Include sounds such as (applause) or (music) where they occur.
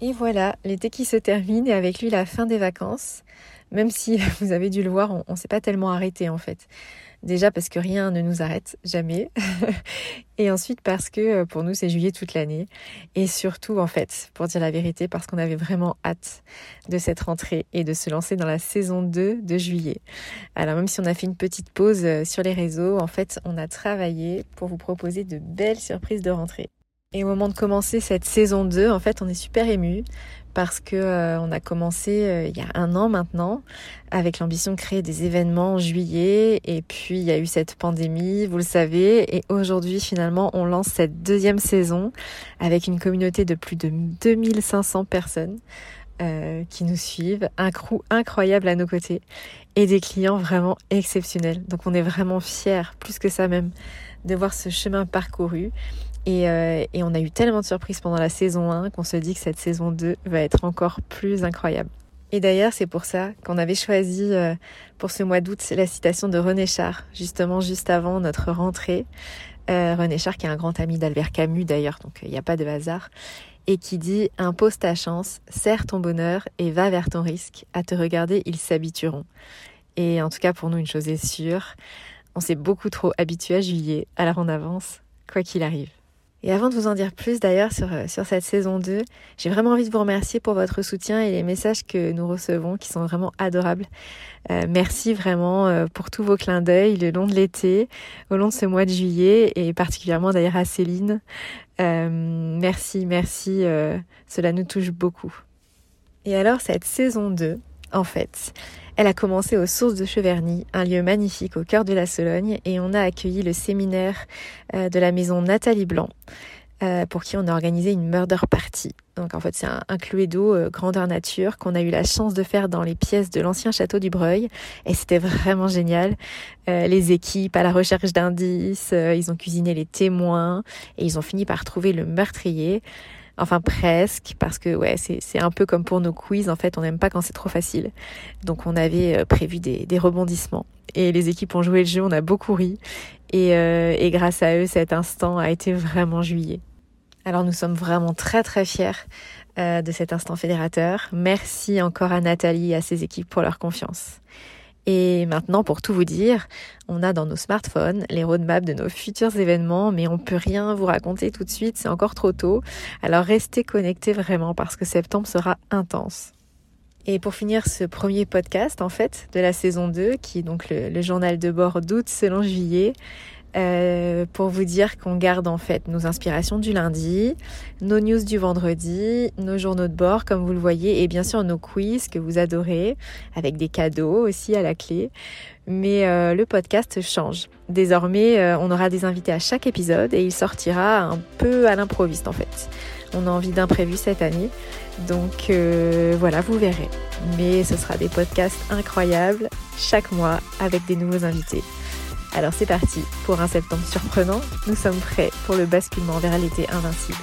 Et voilà, l'été qui se termine et avec lui la fin des vacances. Même si (laughs) vous avez dû le voir, on ne s'est pas tellement arrêté en fait. Déjà parce que rien ne nous arrête, jamais. (laughs) et ensuite parce que euh, pour nous c'est juillet toute l'année. Et surtout en fait, pour dire la vérité, parce qu'on avait vraiment hâte de cette rentrée et de se lancer dans la saison 2 de juillet. Alors même si on a fait une petite pause euh, sur les réseaux, en fait on a travaillé pour vous proposer de belles surprises de rentrée. Et au moment de commencer cette saison 2, en fait, on est super ému parce que euh, on a commencé euh, il y a un an maintenant avec l'ambition de créer des événements en juillet et puis il y a eu cette pandémie, vous le savez, et aujourd'hui finalement on lance cette deuxième saison avec une communauté de plus de 2500 personnes. Euh, qui nous suivent, un crew incroyable à nos côtés et des clients vraiment exceptionnels. Donc on est vraiment fiers, plus que ça même, de voir ce chemin parcouru euh, et, on a eu tellement de surprises pendant la saison 1 qu'on se dit que cette saison 2 va être encore plus incroyable. Et d'ailleurs, c'est pour ça qu'on avait choisi euh, pour ce mois d'août la citation de René Char, justement juste avant notre rentrée. Euh, René Char, qui est un grand ami d'Albert Camus d'ailleurs, donc il n'y a pas de hasard, et qui dit Impose ta chance, serre ton bonheur et va vers ton risque. À te regarder, ils s'habitueront. Et en tout cas, pour nous, une chose est sûre, on s'est beaucoup trop habitué à juillet, alors on avance, quoi qu'il arrive. Et avant de vous en dire plus d'ailleurs sur, euh, sur cette saison 2, j'ai vraiment envie de vous remercier pour votre soutien et les messages que nous recevons qui sont vraiment adorables. Euh, merci vraiment euh, pour tous vos clins d'œil le long de l'été, au long de ce mois de juillet et particulièrement d'ailleurs à Céline. merci, merci, cela nous touche beaucoup. Et alors cette saison 2, en fait, elle a commencé aux Sources de Cheverny, un lieu magnifique au cœur de la Sologne, et on a accueilli le séminaire euh, de la maison Nathalie Blanc, euh, pour qui on a organisé une murder party. Donc en fait c'est un, un cluedo euh, grandeur nature qu'on a eu la chance de faire dans les pièces de l'ancien château du Breuil, et c'était vraiment génial. les équipes à la recherche d'indices, ils ont cuisiné les témoins, et ils ont fini par trouver le meurtrier. Enfin presque, parce que ouais, c'est un peu comme pour nos quiz, en fait, on n'aime pas quand c'est trop facile. Donc on avait euh, prévu des, des, rebondissements. Et les équipes ont joué le jeu, on a beaucoup ri. Et, euh, et grâce à eux, cet instant a été vraiment juillet. Alors nous sommes vraiment très très fiers euh, de cet instant fédérateur. Merci encore à Nathalie et à ses équipes pour leur confiance. Et maintenant, pour tout vous dire, on a dans nos smartphones les roadmaps de nos futurs événements, mais on peut rien vous raconter tout de suite, c'est encore trop tôt. Alors restez connectés vraiment parce que septembre sera intense. Et pour finir ce premier podcast en fait de la saison 2, qui est donc le journal de bord d'août selon juillet, euh, pour vous dire qu'on garde en fait nos inspirations du lundi, nos news du vendredi, nos journaux de bord comme vous le voyez et bien sûr nos quiz que vous adorez avec des cadeaux aussi à la clé. Mais euh, le podcast change. Désormais, euh, on aura des invités à chaque épisode et il sortira un peu à l'improviste en fait. On a envie d'imprévu cette année. Donc voilà, vous verrez. Mais ce sera des podcasts incroyables chaque mois avec des nouveaux invités. Alors c'est parti pour un septembre surprenant. Nous sommes prêts pour le basculement vers l'été invincible.